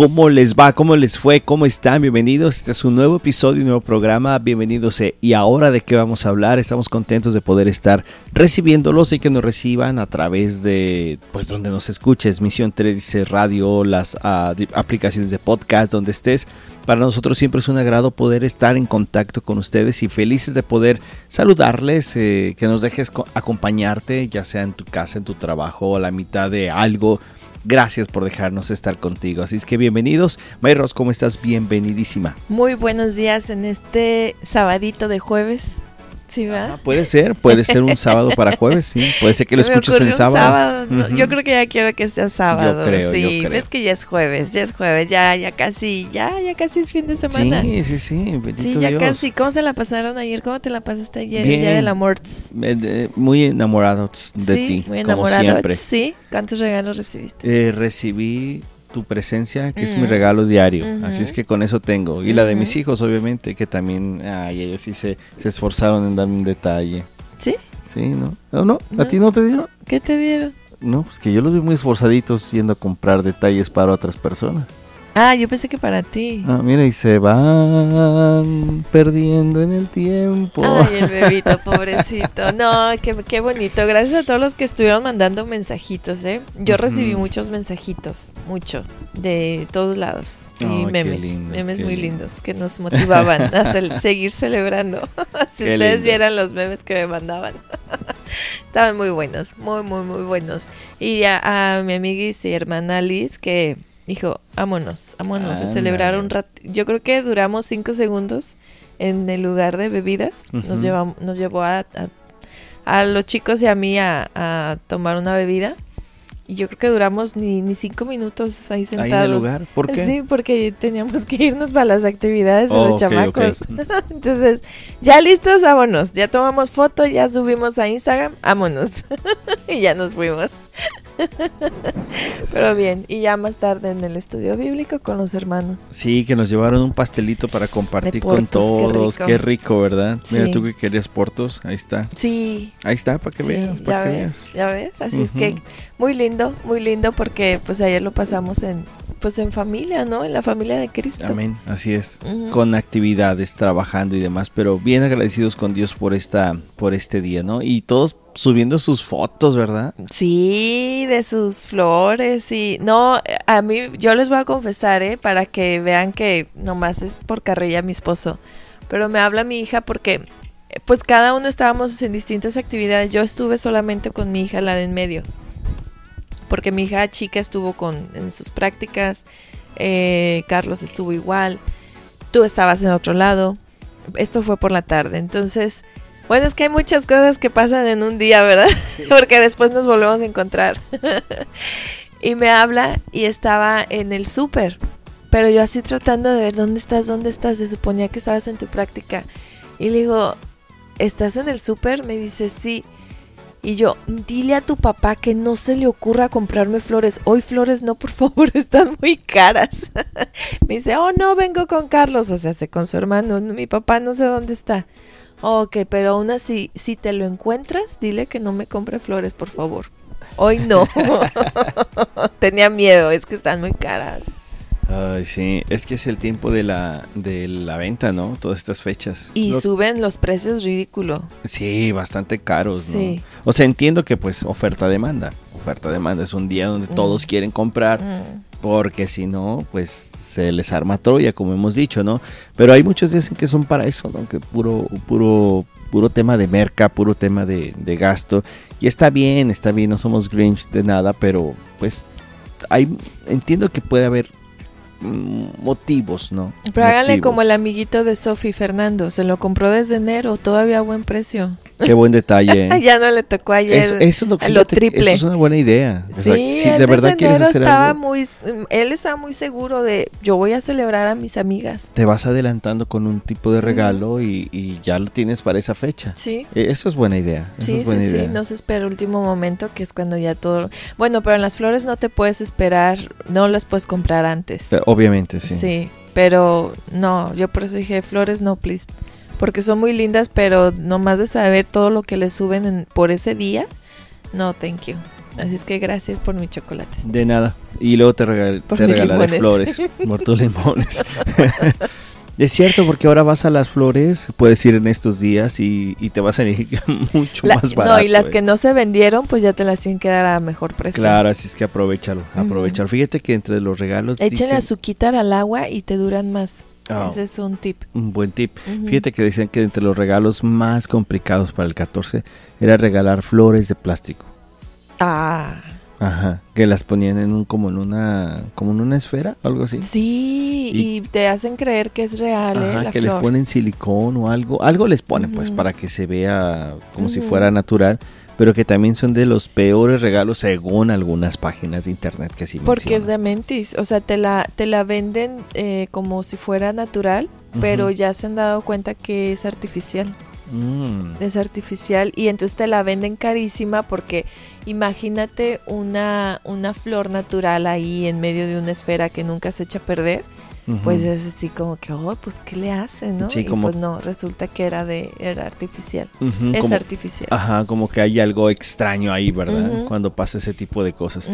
¿Cómo les va? ¿Cómo les fue? ¿Cómo están? Bienvenidos. Este es un nuevo episodio, un nuevo programa. Bienvenidos. ¿Y ahora de qué vamos a hablar? Estamos contentos de poder estar recibiéndolos y que nos reciban a través de, pues, donde nos escuches. Misión 3 dice radio, las ah, aplicaciones de podcast, donde estés. Para nosotros siempre es un agrado poder estar en contacto con ustedes y felices de poder saludarles, eh, que nos dejes co- acompañarte, ya sea en tu casa, en tu trabajo, a la mitad de algo. Gracias por dejarnos estar contigo. Así es que bienvenidos. Mayros, ¿cómo estás? Bienvenidísima. Muy buenos días en este sabadito de jueves. Ah, puede ser, puede ser un sábado para jueves, sí. Puede ser que lo Se escuches un sábado. Yo creo que ya quiero que sea sábado. creo, sí, yo creo. ves que ya es jueves, ya es jueves, ya, ya casi, ya, ya casi es fin de semana. Sí, sí, sí. Bendito Sí, ya Dios. casi. ¿Cómo se la pasaron ayer? ¿Cómo te la pasaste ayer? Bien. El día del amor. Eh, Muy enamorados de sí, ti, muy como enamorado. siempre. Sí, ¿cuántos regalos recibiste? Eh, recibí tu presencia, que es mi Mm. regalo diario. Así es que con eso tengo. Y la de mis hijos, obviamente, que también, ay, ellos sí se, se esforzaron en darme un detalle. ¿Sí? Sí, ¿no? ¿No? no? ¿A ti no te dieron? ¿Qué te dieron? No, pues que yo los vi muy esforzaditos yendo a comprar detalles para otras personas. Ah, yo pensé que para ti. Ah, mira, y se van perdiendo en el tiempo. Ay, el bebito, pobrecito. No, qué, qué bonito. Gracias a todos los que estuvieron mandando mensajitos, ¿eh? Yo recibí muchos mensajitos, mucho, de todos lados. Y memes, lindos, memes muy lindos. lindos que nos motivaban a seguir celebrando. si Qué ustedes vieran los memes que me mandaban. Estaban muy buenos, muy, muy, muy buenos. Y a, a mi amiga y hermana Liz que dijo, vámonos, vámonos a celebrar Ándale. un rato. Yo creo que duramos cinco segundos en el lugar de bebidas. Nos, llevamos, nos llevó a, a, a los chicos y a mí a, a tomar una bebida. Y yo creo que duramos ni, ni cinco minutos ahí sentados. Ahí en el lugar. ¿Por qué? Sí, porque teníamos que irnos para las actividades de los chamacos. Entonces, ya listos, vámonos. Ya tomamos foto, ya subimos a Instagram, vámonos. y ya nos fuimos. Pero bien, y ya más tarde en el estudio bíblico con los hermanos. Sí, que nos llevaron un pastelito para compartir con qué todos. rico. Qué rico, ¿verdad? Mira tú que querías portos. Ahí está. Sí, Ahí está, para que sí, veas. ya Para que ves, veas. ya ves. Así es que muy lindo, muy lindo porque pues ayer lo pasamos en pues en familia, ¿no? En la familia de Cristo. Amén, así es. Con actividades, trabajando y demás, pero bien agradecidos con Dios por esta, por este día, ¿no? Y todos subiendo sus fotos, ¿verdad? Sí, de sus flores y no, a mí yo les voy a confesar, ¿eh? Para que vean que nomás es por carrilla mi esposo, pero me habla mi hija porque eh, pues cada uno estábamos en distintas actividades. Yo estuve solamente con mi hija, la de en medio, porque mi hija chica estuvo con en sus prácticas, eh, Carlos estuvo igual, tú estabas en otro lado. Esto fue por la tarde, entonces bueno, es que hay muchas cosas que pasan en un día, ¿verdad? Porque después nos volvemos a encontrar. y me habla y estaba en el súper. Pero yo así tratando de ver dónde estás, dónde estás. Se suponía que estabas en tu práctica. Y le digo, ¿estás en el súper? Me dice, sí. Y yo, dile a tu papá que no se le ocurra comprarme flores. Hoy flores no, por favor, están muy caras. me dice, oh, no, vengo con Carlos. O sea, se con su hermano. Mi papá no sé dónde está. Ok, pero aún así, si te lo encuentras, dile que no me compre flores, por favor. Hoy no. Tenía miedo, es que están muy caras. Ay, sí, es que es el tiempo de la, de la venta, ¿no? Todas estas fechas. Y Lo- suben los precios ridículo. Sí, bastante caros, ¿no? Sí. O sea, entiendo que pues oferta-demanda. Oferta-demanda es un día donde Mm. todos quieren comprar, Mm. porque si no, pues se les arma Troya, como hemos dicho, ¿no? Pero hay muchos días en que son para eso, ¿no? Que puro, puro, puro tema de merca, puro tema de, de gasto. Y está bien, está bien, no somos Grinch de nada, pero pues hay, entiendo que puede haber mm, motivos, ¿no? Pero háganle como el amiguito de Sofi Fernando. Se lo compró desde enero, todavía a buen precio. Qué buen detalle. ya no le tocó ayer. Eso, eso es lo, lo fíjate que triple. Eso es una buena idea. O sea, Sí, él de verdad quieres hacer estaba algo, muy, él estaba muy seguro de yo voy a celebrar a mis amigas. te vas adelantando con un tipo de regalo y, y ya lo tienes para esa fecha. Sí. Eh, Eso es buena idea. Eso Sí, es buena sí, idea. sí, no se espera el último momento, que es cuando ya todo... Bueno, pero en las flores no te puedes esperar, no las puedes comprar antes. Obviamente, sí. Sí, pero no, yo por eso dije flores no, please. Porque son muy lindas, pero nomás de saber todo lo que le suben en- por ese día, no, thank you. Así es que gracias por mis chocolates. De nada. Y luego te, regal- Por te regalaré limones. flores por tus limones. es cierto, porque ahora vas a las flores, puedes ir en estos días y, y te vas a salir mucho La- más barato. no, y las eh. que no se vendieron, pues ya te las tienen que dar a mejor precio. Claro, así es que aprovechalo, aprovechalo. Fíjate que entre los regalos Echen dicen- azuquitar al agua y te duran más. Ah, Ese es un tip. un buen tip. Ujú. Fíjate que decían que entre los regalos más complicados para el 14 era regalar flores de plástico. Ah, Ajá, que las ponían en un como en una como en una esfera, algo así. sí, Y- y, te hacen creer que es real, ¿eh? Ajá, la que les flor. ponen silicón o algo, algo les ponen pues Ujú. para que se vea como si Ujú. fuera natural, pero que también son de los peores regalos según algunas páginas de internet que sí Porque es de mentis, o sea, te la, te la venden eh, como si fuera natural, pero ya se han dado cuenta que es artificial. Mm, Es artificial y entonces te la venden carísima porque imagínate una, una flor natural ahí en medio de una esfera que nunca se echa a perder, pues es así como que, oh, pues ¿qué le hace, no? Sí, y como- pues no, resulta que era de era artificial. Es como- artificial. Ajá, como que hay algo extraño ahí, ¿verdad? Cuando pasa ese tipo de cosas.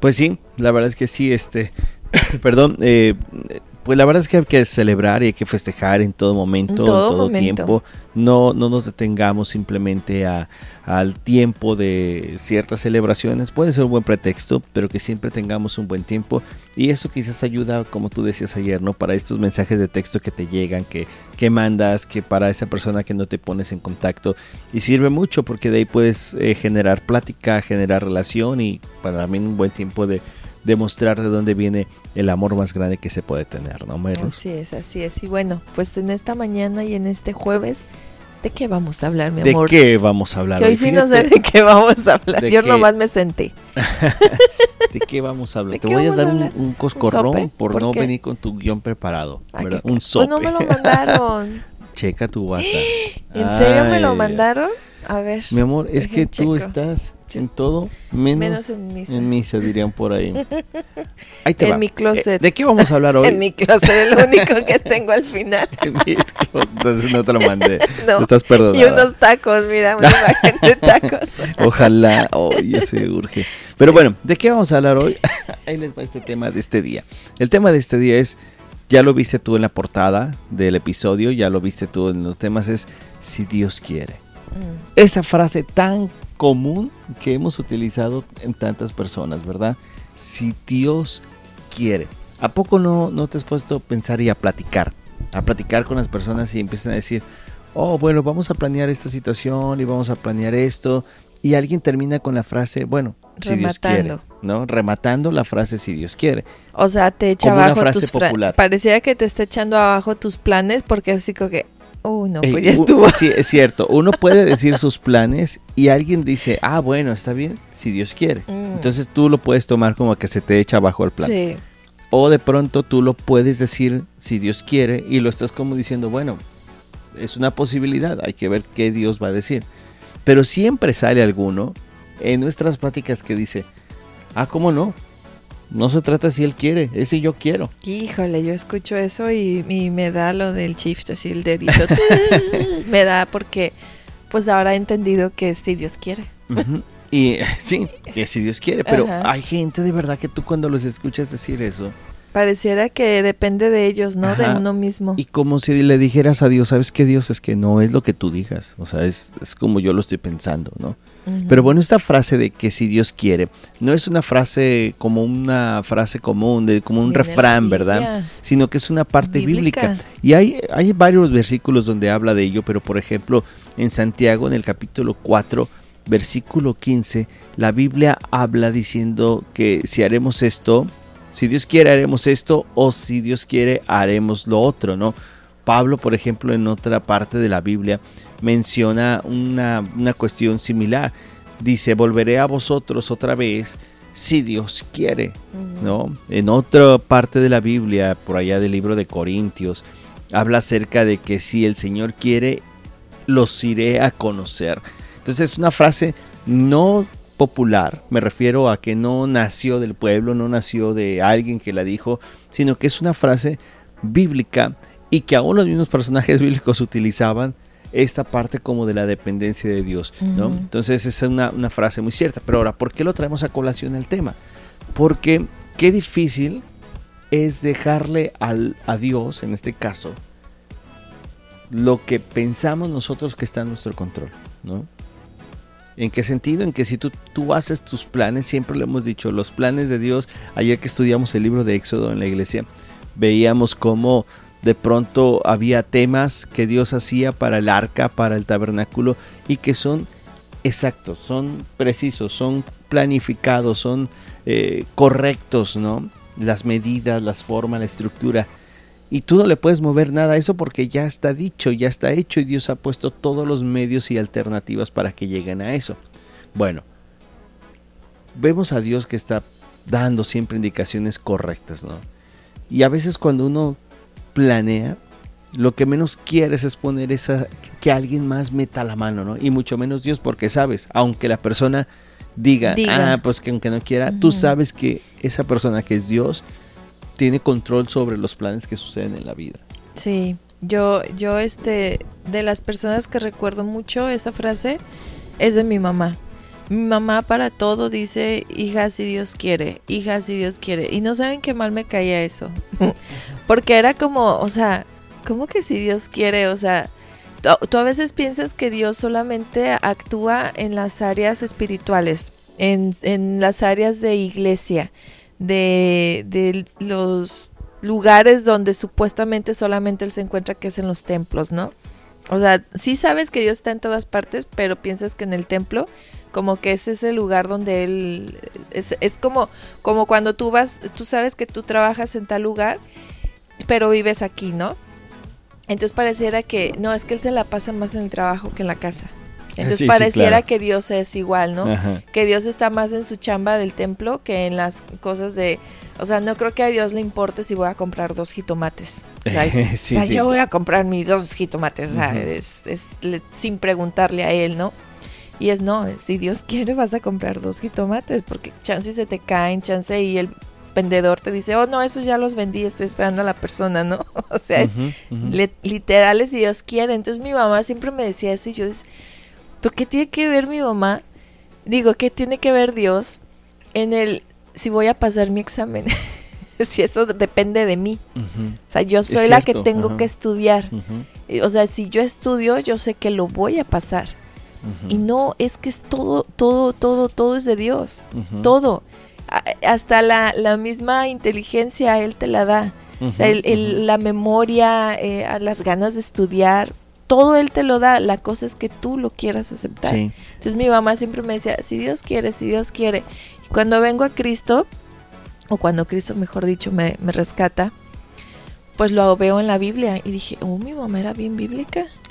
Pues sí, la verdad es que sí, este, perdón, eh, pues la verdad es que hay que celebrar y hay que festejar en todo momento, En todo, momento. tiempo. No, no nos detengamos simplemente a, al tiempo de ciertas celebraciones. Puede ser un buen pretexto, pero que siempre tengamos un buen tiempo. Y eso quizás ayuda, como tú decías ayer, ¿no? Para estos mensajes de texto que te llegan, que, que mandas, que para esa persona que no te pones en contacto. Y sirve mucho porque de ahí puedes eh, generar plática, generar relación y para mí un buen tiempo de demostrar de dónde viene el amor más grande que se puede tener, ¿no, Mayros? Así es, así es. Y bueno, pues en esta mañana y en este jueves, ¿de qué vamos a hablar, mi ¿De amor? qué vamos a hablar? Que hoy sí no sé de qué vamos a hablar. ¿De Yo qué? nomás me senté. ¿De qué vamos a hablar? ¿De Te voy a dar un, un coscorrón por, ¿Por no qué? venir con tu guion preparado, ¿verdad? Un sope. Pues no me lo mandaron. Checa tu WhatsApp. ¿En serio me lo mandaron? A ver. Mi amor, es que Dejen tú checo. estás en todo menos, Menos en misa. en misa, dirían por ahí. Ahí te En va. mi closet. Eh, ¿De qué vamos a hablar hoy? En mi closet, el único que tengo al final. En mi closet. Entonces no te lo mandé. No. Estás perdonada. Y unos tacos, mira, una imagen de tacos. Ojalá, hoy se urge. Pero bueno, ¿de qué vamos a hablar hoy? Ahí les va este tema de este día. El tema de este día es, ya lo viste tú en la portada del episodio, ya lo viste tú en los temas, es si Dios quiere. Mm, Esa frase tan común que hemos utilizado en tantas personas, ¿verdad? Si Dios quiere. ¿A poco no, no te has puesto a pensar y a platicar? A platicar con las personas y empiezan a decir, oh, bueno, vamos a planear esta situación y vamos a planear esto. Y alguien termina con la frase, bueno, si Dios quiere, Rematando. ¿no? Rematando la frase si Dios quiere. O sea, te echa Como una abajo frase tus popular. Pareciera que te está echando abajo tus planes porque así como que, uh, no, pues ya estuvo. Sí, es cierto. Uno puede decir sus planes y alguien dice, ah, bueno, está bien, si Dios quiere. Mm. Entonces tú lo puedes tomar como que se te echa abajo el plan. Sí, O de pronto tú lo puedes decir si Dios quiere y lo estás como diciendo, bueno, es una posibilidad, hay que ver qué Dios va a decir. Pero siempre sale alguno en nuestras pláticas que dice, ah, ¿cómo no? No se trata si Él quiere, es si yo quiero. híjole, yo escucho eso y, y me da lo del shift, así el dedito. me da porque pues ahora he entendido que si Dios quiere. Y sí, que si Dios quiere, pero Ajá. hay gente de verdad que tú cuando los escuchas decir eso, Pareciera que depende de ellos, ¿no? De uno mismo. y como si le dijeras a Dios, ¿sabes qué Dios? Es que no es lo que tú digas, o sea, es, es como yo lo estoy pensando, ¿no? Pero bueno, esta frase de que si Dios quiere, no es una frase como una frase común, de, como un refrán, ¿verdad? Sino que es una parte bíblica. Bíblica. Y hay, hay varios versículos donde habla de ello, pero por ejemplo, en Santiago, en el capítulo 4, versículo 15, la Biblia habla diciendo que si haremos esto, si Dios quiere haremos esto, o si Dios quiere haremos lo otro, ¿no? Pablo, por ejemplo, en otra parte de la Biblia menciona una, una cuestión similar. Dice, volveré a vosotros otra vez si Dios quiere. ¿no? En otra parte de la Biblia, por allá del libro de Corintios, habla acerca de que si el Señor quiere, los iré a conocer. Entonces es una frase no popular, me refiero a que no nació del pueblo, no nació de alguien que la dijo, sino que es una frase bíblica y que aún los mismos personajes bíblicos utilizaban esta parte como de la dependencia de Dios. Entonces es una, una frase muy cierta. Pero ahora, ¿por qué lo traemos a colación el tema? Porque qué difícil es dejarle al, a Dios, en este caso, lo que pensamos nosotros que está en nuestro control, ¿no? ¿En qué sentido? En que si tú, tú haces tus planes, siempre lo hemos dicho, los planes de Dios, ayer que estudiamos el libro de Éxodo en la iglesia, veíamos cómo de pronto había temas que Dios hacía para el arca, para el tabernáculo, y que son exactos, son precisos, son planificados, son eh, correctos, ¿no? Las medidas, las formas, la estructura. Y tú no le puedes mover nada a eso porque ya está dicho, ya está hecho y Dios ha puesto todos los medios y alternativas para que lleguen a eso. Bueno, vemos a Dios que está dando siempre indicaciones correctas, ¿no? Y a veces cuando uno planea, lo que menos quieres es poner esa que alguien más meta la mano, ¿no? Y mucho menos Dios, porque sabes, aunque la persona diga, ah, pues que aunque no quiera, tú sabes que esa persona que es Dios tiene control sobre los planes que suceden en la vida. Sí, yo, yo, este, de las personas que recuerdo mucho esa frase es de mi mamá. Mi mamá para todo dice, hija si Dios quiere, hija si Dios quiere. Y no saben qué mal me caía eso. Porque era como, o sea, ¿cómo que si Dios quiere? O sea, tú, a veces piensas que Dios solamente actúa en las áreas espirituales, en, en las áreas de iglesia de, los lugares donde supuestamente solamente él se encuentra, que es en los templos, ¿no? O sea, sí sabes que Dios está en todas partes, pero piensas que en el templo, como que es ese lugar donde Él... Es, es como, como cuando tú vas, tú sabes que tú trabajas en tal lugar, pero vives aquí, ¿no? Entonces pareciera que, no, es que Él se la pasa más en el trabajo que en la casa. Entonces pareciera que Dios es igual, ¿no? Que Dios está más en su chamba del templo que en las cosas de... O sea, no creo que a Dios le importe si voy a comprar dos jitomates. O sea, yo voy a comprar mis dos jitomates, o sea, es, sin preguntarle a él, ¿no? Y es no, si Dios quiere vas a comprar dos jitomates, porque chance se te caen, chance y el vendedor te dice, oh no, esos ya los vendí, estoy esperando a la persona, ¿no? o sea, es, literal es si Dios quiere. Entonces mi mamá siempre me decía eso y yo es pero ¿qué tiene que ver mi mamá? Digo, ¿qué tiene que ver Dios en el si voy a pasar mi examen? si eso depende de mí. O sea, yo soy la que tengo que estudiar. O sea, si yo estudio, yo sé que lo voy a pasar. Y no, es que es todo, todo, todo, todo es de Dios. Todo. hasta la, la, misma inteligencia Él te la da. o sea, el, la memoria, eh, las ganas de estudiar todo Él te lo da, la cosa es que tú lo quieras aceptar. Entonces mi mamá siempre me decía, si Dios quiere, si Dios quiere. Y cuando vengo a Cristo, o cuando Cristo, mejor dicho, me, rescata, pues lo veo en la Biblia y dije, oh, mi mamá era bien bíblica.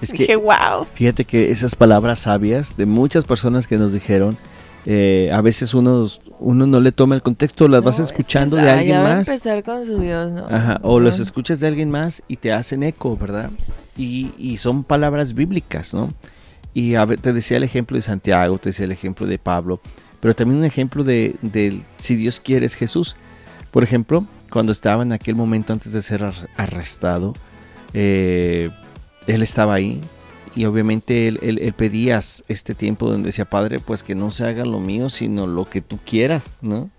es que, dije, wow. Fíjate que esas palabras sabias de muchas personas que nos dijeron, eh, a veces uno, uno no le toma el contexto, las vas escuchando de alguien más. o los escuchas de alguien más y te hacen eco, ¿verdad? Y, son palabras bíblicas, ¿no? Y a ver, te decía el ejemplo de Santiago, te decía el ejemplo de Pablo, pero también un ejemplo de, si Dios quiere es Jesús. Por ejemplo, cuando estaba en aquel momento antes de ser arrestado, eh, él estaba ahí, y obviamente él, pedía este tiempo donde decía, Padre, pues que no se haga lo mío, sino lo que tú quieras, ¿no?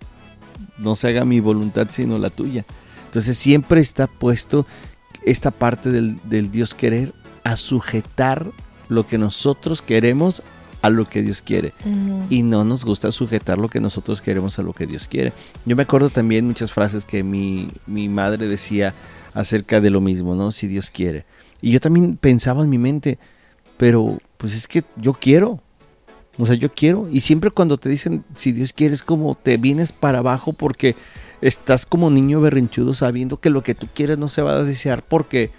No se haga mi voluntad, sino la tuya. Entonces siempre está puesto esta parte del, Dios querer a sujetar lo que nosotros queremos a lo que Dios quiere. Y no nos gusta sujetar lo que nosotros queremos a lo que Dios quiere. Yo me acuerdo también muchas frases que mi, mi madre decía acerca de lo mismo, ¿no? Si Dios quiere. Y yo también pensaba en mi mente, pero pues es que yo quiero. O sea, yo quiero. Y siempre cuando te dicen, si Dios quiere, es como te vienes para abajo porque estás como niño berrinchudo sabiendo que lo que tú quieres no se va a desear porque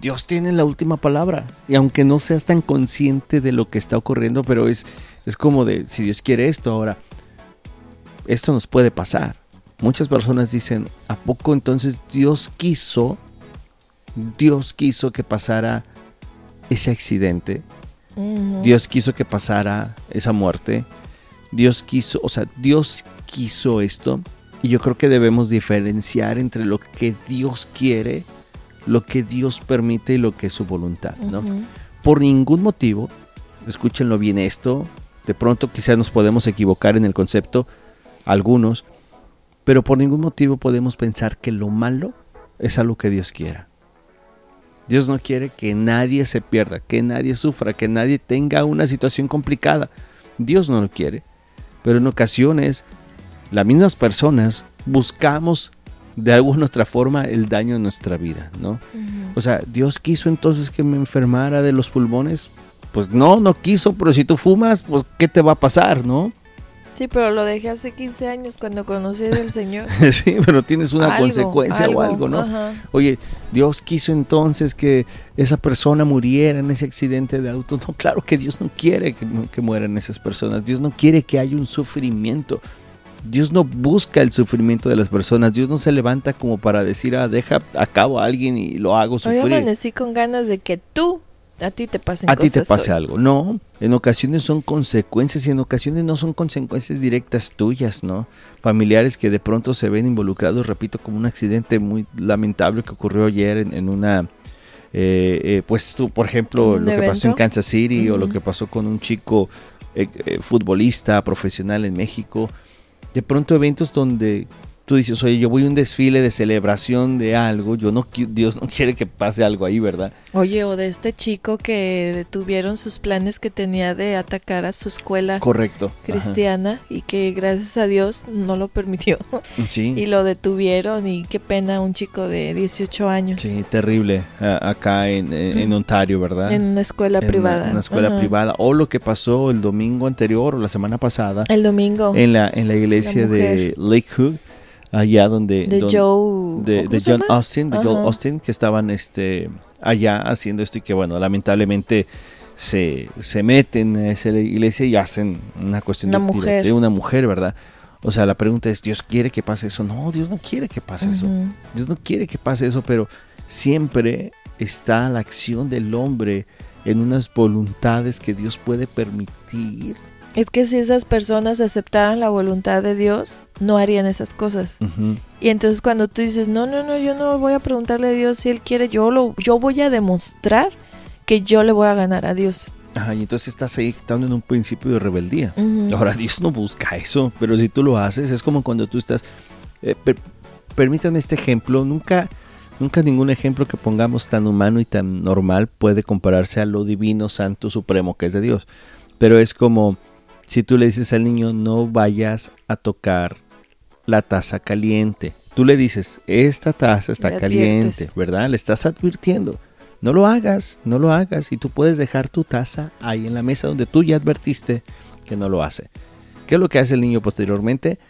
Dios tiene la última palabra. Y aunque no seas tan consciente de lo que está ocurriendo, pero es, es como de, si Dios quiere esto ahora, esto nos puede pasar. Muchas personas dicen, ¿a poco entonces Dios quiso, Dios quiso que pasara ese accidente. Dios quiso que pasara esa muerte. Dios quiso, o sea, Dios quiso esto. Y yo creo que debemos diferenciar entre lo que Dios quiere, lo que Dios permite y lo que es su voluntad, ¿no? Por ningún motivo, escúchenlo bien esto, de pronto quizás nos podemos equivocar en el concepto, algunos, pero por ningún motivo podemos pensar que lo malo es algo que Dios quiera. Dios no quiere que nadie se pierda, que nadie sufra, que nadie tenga una situación complicada. Dios no lo quiere. Pero en ocasiones, las mismas personas buscamos de alguna otra forma el daño en nuestra vida, ¿no? O sea, Dios quiso entonces que me enfermara de los pulmones. Pues no, no quiso, pero si tú fumas, pues ¿qué te va a pasar, no? Sí, pero lo dejé hace 15 años cuando conocí del Señor. sí, pero tienes una consecuencia o algo, ¿no? Oye, Dios quiso entonces que esa persona muriera en ese accidente de auto. No, claro que Dios no quiere que, que mueran esas personas. Dios no quiere que haya un sufrimiento. Dios no busca el sufrimiento de las personas. Dios no se levanta como para decir, ah, deja a cabo a alguien y lo hago sufrir. Hoy amanecí con ganas de que tú a ti te pasen A ti te pase algo. No, en ocasiones son consecuencias y en ocasiones no son consecuencias directas tuyas, ¿no? Familiares que de pronto se ven involucrados, repito, como un accidente muy lamentable que ocurrió ayer en, una... Eh, eh, pues tú, por ejemplo, lo que pasó en Kansas City o lo que pasó con un chico eh, futbolista profesional en México. De pronto eventos donde tú dices, oye, yo voy a un desfile de celebración de algo, yo no Dios no quiere que pase algo ahí, ¿verdad? Oye, o de este chico que detuvieron sus planes que tenía de atacar a su escuela Correcto. cristiana y que gracias a Dios no lo permitió. Sí. y lo detuvieron y qué pena un chico de 18 años. Sí, terrible acá en, Ontario, ¿verdad? En una escuela privada. En una escuela privada. O lo que pasó el domingo anterior o la semana pasada. El domingo. En la, en la iglesia de Lakewood allá donde de Joe de, John Austin de Joel Austin que estaban este allá haciendo esto y que bueno lamentablemente se, se meten a esa iglesia y hacen una cuestión de, mujer. de una mujer verdad o sea la pregunta es Dios quiere que pase eso no Dios no quiere que pase eso. Dios no quiere que pase eso pero siempre está la acción del hombre en unas voluntades que Dios puede permitir es que si esas personas aceptaran la voluntad de Dios, no harían esas cosas. Y entonces cuando tú dices, no, no, no, yo no voy a preguntarle a Dios si Él quiere, yo, lo, yo voy a demostrar que yo le voy a ganar a Dios. Ajá, y entonces estás ahí estando en un principio de rebeldía. Ahora Dios no busca eso, pero si tú lo haces, es como cuando tú estás... Eh, permítanme este ejemplo, nunca... Nunca ningún ejemplo que pongamos tan humano y tan normal puede compararse a lo divino, santo, supremo que es de Dios. Pero es como si tú le dices al niño no vayas a tocar la taza caliente, tú le dices, esta taza está caliente, ¿verdad? Le estás advirtiendo. No lo hagas, no lo hagas y tú puedes dejar tu taza ahí en la mesa donde tú ya advertiste que no lo hace. ¿Qué es lo que hace el niño posteriormente?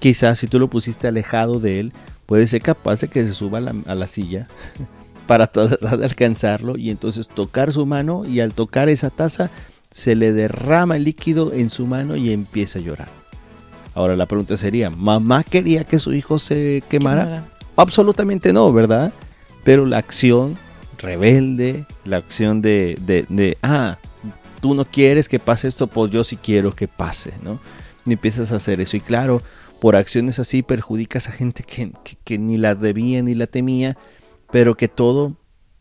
Quizás si tú lo pusiste alejado de él, puede ser capaz de que se suba a la, silla para tratar de alcanzarlo y entonces tocar su mano y al tocar esa taza se le derrama el líquido en su mano y empieza a llorar. Ahora la pregunta sería, ¿mamá quería que su hijo se quemara? Absolutamente no, ¿verdad? Pero la acción rebelde, la acción de, de, ah, tú no quieres que pase esto, pues yo sí quiero que pase, ¿no? Y empiezas a hacer eso. Y claro, por acciones así perjudicas a gente que, que ni la debía ni la temía, pero que todo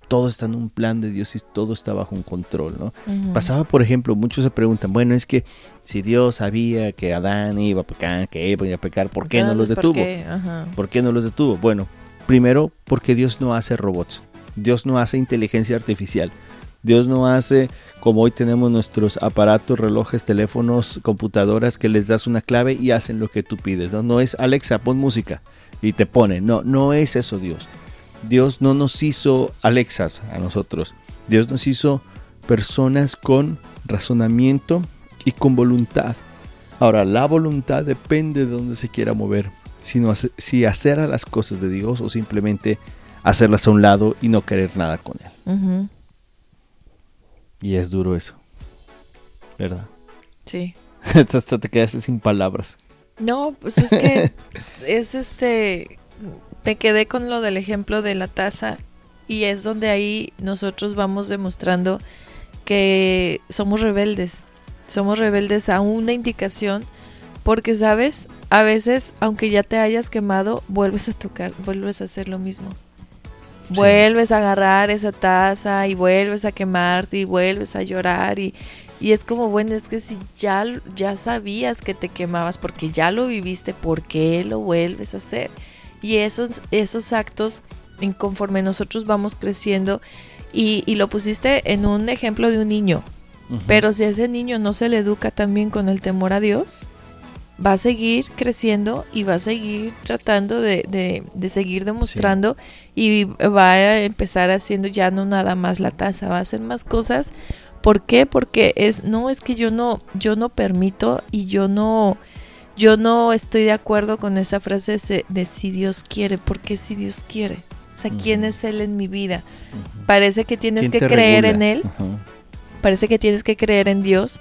todo está en un plan de Dios y todo está bajo un control, ¿no? Pasaba, por ejemplo, muchos se preguntan, bueno, es que si Dios sabía que Adán iba a pecar, que Eva iba a pecar, ¿por qué no los detuvo? ¿Por qué? no los detuvo? Bueno, primero porque Dios no hace robots, Dios no hace inteligencia artificial. Dios no hace como hoy tenemos nuestros aparatos, relojes, teléfonos, computadoras que les das una clave y hacen lo que tú pides. No, no es Alexa, pon música y te pone. No, no es eso Dios. Dios no nos hizo Alexas a nosotros. Dios nos hizo personas con razonamiento y con voluntad. Ahora, la voluntad depende de dónde se quiera mover. Sino si hacer a las cosas de Dios o simplemente hacerlas a un lado y no querer nada con Él. Y es duro eso. ¿Verdad? Sí. Te quedaste sin palabras. No, pues es que es este me quedé con lo del ejemplo de la taza y es donde ahí nosotros vamos demostrando que somos rebeldes. Somos rebeldes a una indicación porque, ¿sabes? A veces, aunque ya te hayas quemado, vuelves a tocar, vuelves a hacer lo mismo. Vuelves a agarrar esa taza y vuelves a quemarte y vuelves a llorar y, y es como, bueno, es que si ya, ya sabías que te quemabas porque ya lo viviste, ¿por qué lo vuelves a hacer? Y esos, esos actos, en conforme nosotros vamos creciendo, y, y, lo pusiste en un ejemplo de un niño, pero si a ese niño no se le educa también con el temor a Dios, va a seguir creciendo y va a seguir tratando de, de, seguir demostrando y va a empezar haciendo ya no nada más la taza, va a hacer más cosas. ¿Por qué? Porque es, no, es que yo no, yo no permito y yo no, yo no estoy de acuerdo con esa frase de, si Dios quiere, porque si Dios quiere. O sea, ¿quién es Él en mi vida? Parece que tienes que creer en Él, parece que tienes que creer en Dios,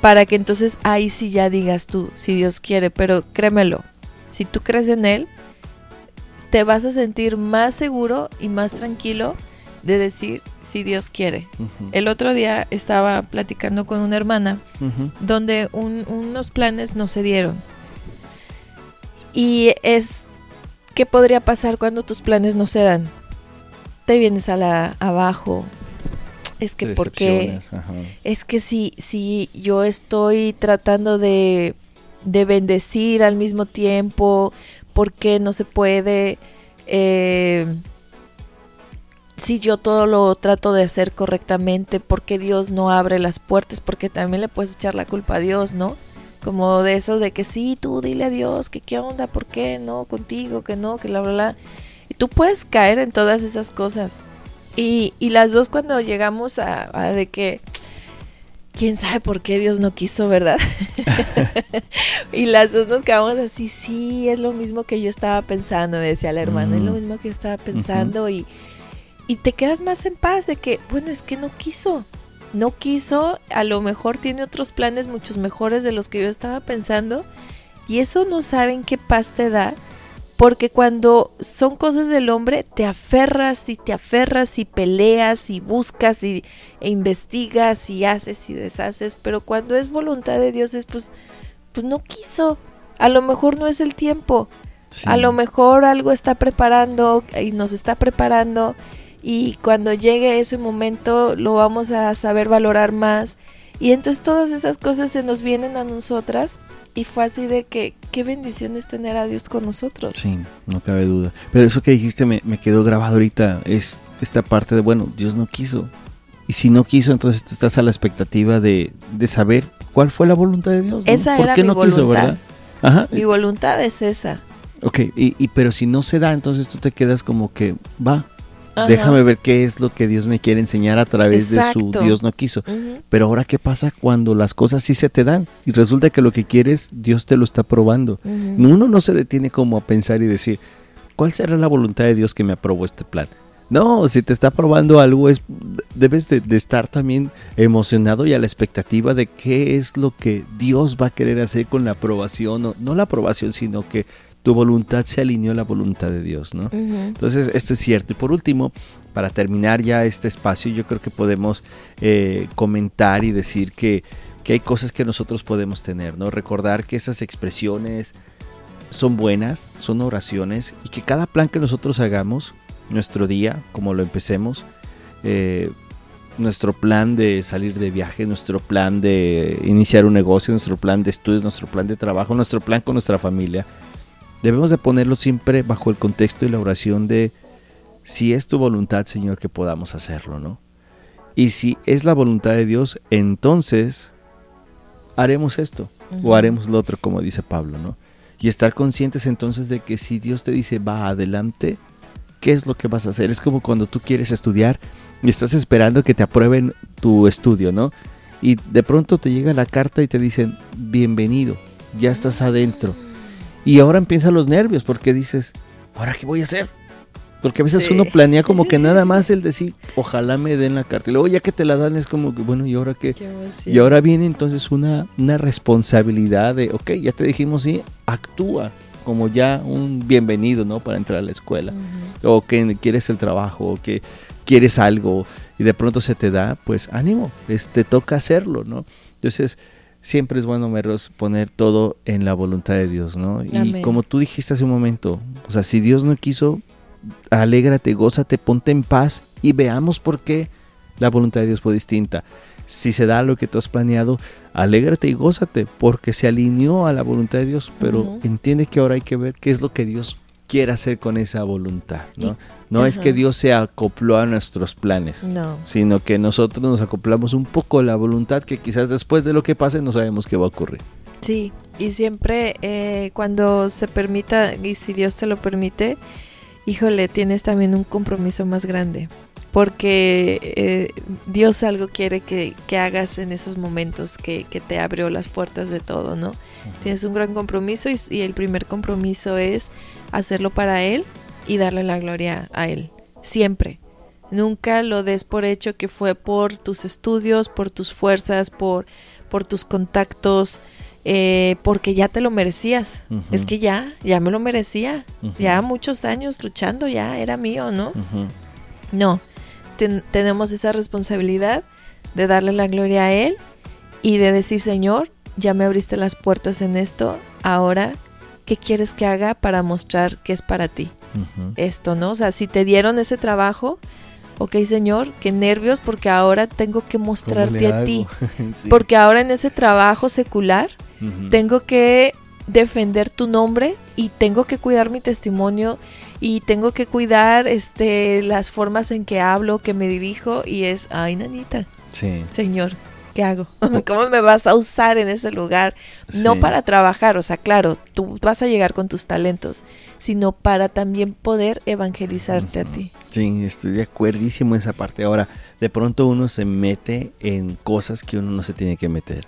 para que entonces ahí sí ya digas tú, si Dios quiere, pero créemelo, si tú crees en Él, te vas a sentir más seguro y más tranquilo de decir si Dios quiere. El otro día estaba platicando con una hermana donde unos planes no se dieron. Y es, ¿qué podría pasar cuando tus planes no se dan? Te vienes a la abajo, es que porque es que si, si yo estoy tratando de, de bendecir al mismo tiempo, porque no se puede? Eh, si yo todo lo trato de hacer correctamente, porque Dios no abre las puertas? Porque también le puedes echar la culpa a Dios, ¿no? Como de eso de que sí, tú dile a Dios que qué onda, por qué no, contigo, que no, que la bla, bla. Y tú puedes caer en todas esas cosas. Y, y las dos cuando llegamos a, de que quién sabe por qué Dios no quiso, ¿verdad? y las dos nos quedamos así, sí, es lo mismo que yo estaba pensando, me decía la hermana, es lo mismo que yo estaba pensando y, y te quedas más en paz de que, bueno, es que no quiso, no quiso, a lo mejor tiene otros planes muchos mejores de los que yo estaba pensando y eso no saben qué paz te da porque cuando son cosas del hombre, te aferras y te aferras y peleas y buscas y, e investigas y haces y deshaces. Pero cuando es voluntad de Dios es pues, pues no quiso. A lo mejor no es el tiempo. A lo mejor algo está preparando y nos está preparando. Y cuando llegue ese momento lo vamos a saber valorar más. Y entonces todas esas cosas se nos vienen a nosotras y fue así de que qué bendición es tener a Dios con nosotros. Sí, no cabe duda. Pero eso que dijiste me, quedó grabado ahorita, es esta parte de, bueno, Dios no quiso. Y si no quiso, entonces tú estás a la expectativa de, saber cuál fue la voluntad de Dios. Esa era mi voluntad. Mi voluntad es esa. Ok, y, y, pero si no se da, entonces tú te quedas como que, va, Déjame ver qué es lo que Dios me quiere enseñar a través de su Dios no quiso. Pero ahora, ¿qué pasa cuando las cosas sí se te dan? Y resulta que lo que quieres, Dios te lo está probando. Uno no se detiene como a pensar y decir, ¿cuál será la voluntad de Dios que me aprobó este plan? No, si te está probando algo, es, debes de, estar también emocionado y a la expectativa de qué es lo que Dios va a querer hacer con la aprobación, no, no la aprobación, sino que tu voluntad se alineó a la voluntad de Dios, ¿no? Entonces, esto es cierto. Y por último, para terminar ya este espacio, yo creo que podemos eh, comentar y decir que, que hay cosas que nosotros podemos tener, ¿no? Recordar que esas expresiones son buenas, son oraciones y que cada plan que nosotros hagamos, nuestro día, como lo empecemos, eh, nuestro plan de salir de viaje, nuestro plan de iniciar un negocio, nuestro plan de estudio, nuestro plan de trabajo, nuestro plan con nuestra familia, Debemos de ponerlo siempre bajo el contexto y la oración de si es tu voluntad, Señor, que podamos hacerlo, ¿no? Y si es la voluntad de Dios, entonces haremos esto o haremos lo otro, como dice Pablo, ¿no? Y estar conscientes entonces de que si Dios te dice va adelante, ¿qué es lo que vas a hacer? Es como cuando tú quieres estudiar y estás esperando que te aprueben tu estudio, ¿no? Y de pronto te llega la carta y te dicen, bienvenido, ya estás adentro y ahora empiezan los nervios porque dices, ¿ahora qué voy a hacer? Porque a veces uno planea como que nada más el decir, ojalá me den la carta. Y luego ya que te la dan es como que, bueno, ¿y ahora qué? y ahora viene entonces una, una responsabilidad de, ok, ya te dijimos sí, actúa como ya un bienvenido, ¿no? Para entrar a la escuela. O que quieres el trabajo, o que quieres algo y de pronto se te da, pues ánimo, te toca hacerlo, ¿no? Entonces, siempre es bueno, Meros, poner todo en la voluntad de Dios, ¿no? Y como tú dijiste hace un momento, o sea, si Dios no quiso, alégrate, gózate, ponte en paz y veamos por qué la voluntad de Dios fue distinta. Si se da lo que tú has planeado, alégrate y gózate porque se alineó a la voluntad de Dios, pero entiende que ahora hay que ver qué es lo que Dios quiere hacer con esa voluntad, ¿no? no es que Dios se acopló a nuestros planes, sino que nosotros nos acoplamos un poco a la voluntad que quizás después de lo que pase no sabemos qué va a ocurrir. Sí, y siempre eh, cuando se permita y si Dios te lo permite, híjole, tienes también un compromiso más grande porque eh, Dios algo quiere que, hagas en esos momentos que, te abrió las puertas de todo, ¿no? Tienes un gran compromiso y, el primer compromiso es hacerlo para Él y darle la gloria a Él, siempre. Nunca lo des por hecho que fue por tus estudios, por tus fuerzas, por, por tus contactos, eh, porque ya te lo merecías. Es que ya, ya me lo merecía. Ya muchos años luchando, ya era mío, ¿no? No, tenemos esa responsabilidad de darle la gloria a Él y de decir, Señor, ya me abriste las puertas en esto, ahora, ¿qué quieres que haga para mostrar que es para ti? Esto, ¿no? O sea, si te dieron ese trabajo, ok, Señor, qué nervios porque ahora tengo que mostrarte a ti. Porque ahora en ese trabajo secular tengo que defender tu nombre y tengo que cuidar mi testimonio y tengo que cuidar este las formas en que hablo, que me dirijo y es, ay, nanita. Sí. Señor, ¿qué hago? ¿Cómo me vas a usar en ese lugar? No para trabajar, o sea, claro, tú vas a llegar con tus talentos, sino para también poder evangelizarte a ti. Sí, estoy de acuerdísimo en esa parte. Ahora, de pronto uno se mete en cosas que uno no se tiene que meter.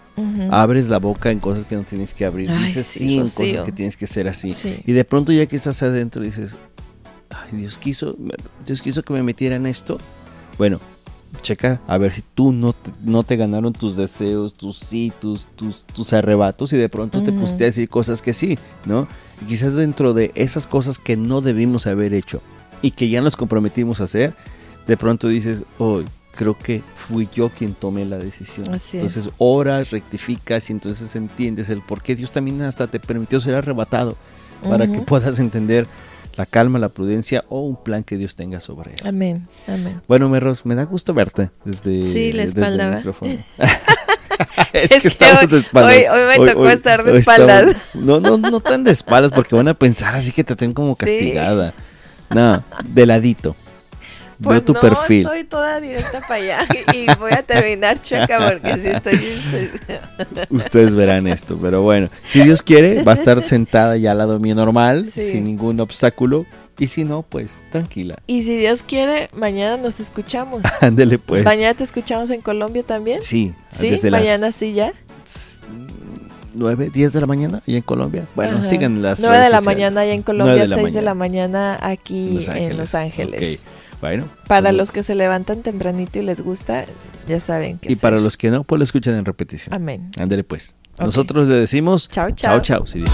Abres la boca en cosas que no tienes que abrir. dices sí, en cosas que tienes que ser así. Y de pronto ya que estás adentro dices, ay, Dios quiso, Dios quiso que me metiera en esto. Bueno, checa a ver si tú no te, no te ganaron tus deseos, tus sí, tus, tus, arrebatos y de pronto te pusiste a decir cosas que sí, ¿no? Y quizás dentro de esas cosas que no debimos haber hecho y que ya nos comprometimos a hacer, de pronto dices, hoy creo que fui yo quien tomé la decisión. entonces oras, rectificas y entonces entiendes el por qué Dios también hasta te permitió ser arrebatado para que puedas entender la calma, la prudencia o un plan que Dios tenga sobre él. Amén, amén. Bueno, Merros, me da gusto verte desde, sí, la espalda, el micrófono. es, que, estamos de espaldas. Hoy, me tocó estar de espaldas. no, no, no tan de espaldas porque van a pensar así que te tengo como castigada. No, de ladito. Pues tu no, perfil. estoy toda directa para allá y voy a terminar choca porque si estoy... Ustedes verán esto, pero bueno, si Dios quiere, va a estar sentada ya al lado mío normal, sin ningún obstáculo. Y si no, pues tranquila. Y si Dios quiere, mañana nos escuchamos. Ándele pues. ¿Mañana te escuchamos en Colombia también? Sí. ¿Sí? ¿Mañana sí ya? 9, 10 de la mañana allá en Colombia. Bueno, sigan las 9 de la mañana allá en Colombia, 6 de la mañana aquí en Los Ángeles. Bueno. Para pues los que se levantan tempranito y les gusta, ya saben que Y para los que no, pues lo escuchan en repetición. Amén. Ándele pues. Nosotros le decimos chao, chao. Chao, chao. Si